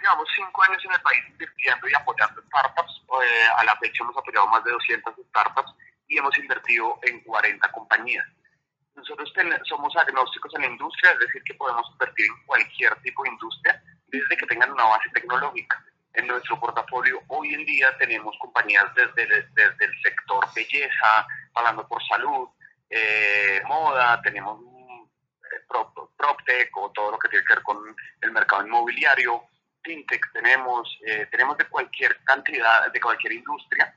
llevamos cinco años en el país invirtiendo y apoyando startups. Eh, a la fecha hemos apoyado más de 200 startups y hemos invertido en 40 compañías. Nosotros somos agnósticos en la industria, es decir, que podemos invertir en cualquier tipo de industria desde que tengan una base tecnológica. En nuestro portafolio hoy en día tenemos compañías desde, desde el sector belleza, hablando por salud, eh, moda, tenemos eh, PropTech o todo lo que tiene que ver con el mercado inmobiliario, FinTech tenemos, eh, tenemos de cualquier cantidad, de cualquier industria,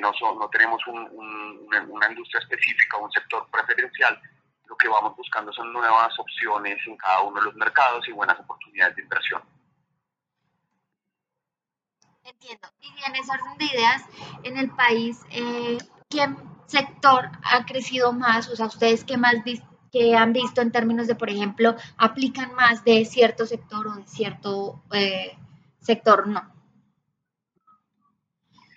no, no tenemos una, industria específica un sector preferencial, lo que vamos buscando son nuevas opciones en cada uno de los mercados y buenas oportunidades de inversión. Entiendo. Y en ese orden de ideas, en el país, eh, ¿qué sector ha crecido más? O sea, ¿ustedes qué más que han visto en términos de, por ejemplo, aplican más de cierto sector o de cierto eh, sector no?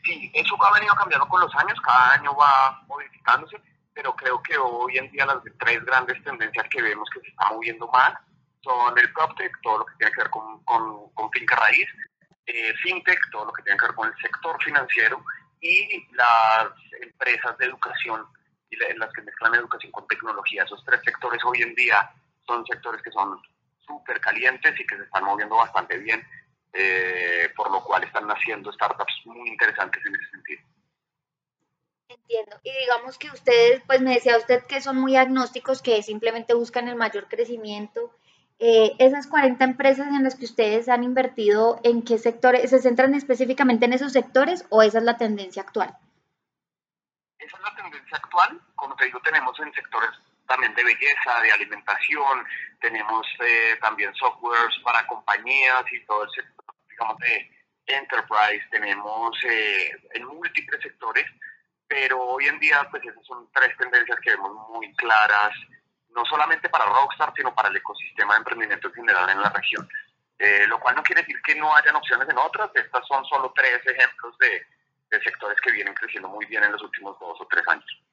Sí, eso ha venido cambiando con los años, cada año va modificándose, pero creo que hoy en día las tres grandes tendencias que vemos que se están moviendo más son el PropTech, todo lo que tiene que ver con, con, con finca raíz, eh, fintech, todo lo que tiene que ver con el sector financiero y las empresas de educación y las que mezclan educación con tecnología. Esos tres sectores hoy en día son sectores que son súper calientes y que se están moviendo bastante bien, eh, por lo cual están naciendo startups muy interesantes en ese sentido. Entiendo. Y digamos que ustedes, pues me decía usted que son muy agnósticos, que simplemente buscan el mayor crecimiento eh, esas 40 empresas en las que ustedes han invertido, ¿en qué sectores? ¿Se centran específicamente en esos sectores o esa es la tendencia actual? Esa es la tendencia actual. Como te digo, tenemos en sectores también de belleza, de alimentación, tenemos eh, también softwares para compañías y todo el sector, digamos, de enterprise, tenemos eh, en múltiples sectores, pero hoy en día, pues esas son tres tendencias que vemos muy claras no solamente para Rockstar, sino para el ecosistema de emprendimiento en general en la región. Eh, lo cual no quiere decir que no hayan opciones en otras, estas son solo tres ejemplos de, de sectores que vienen creciendo muy bien en los últimos dos o tres años.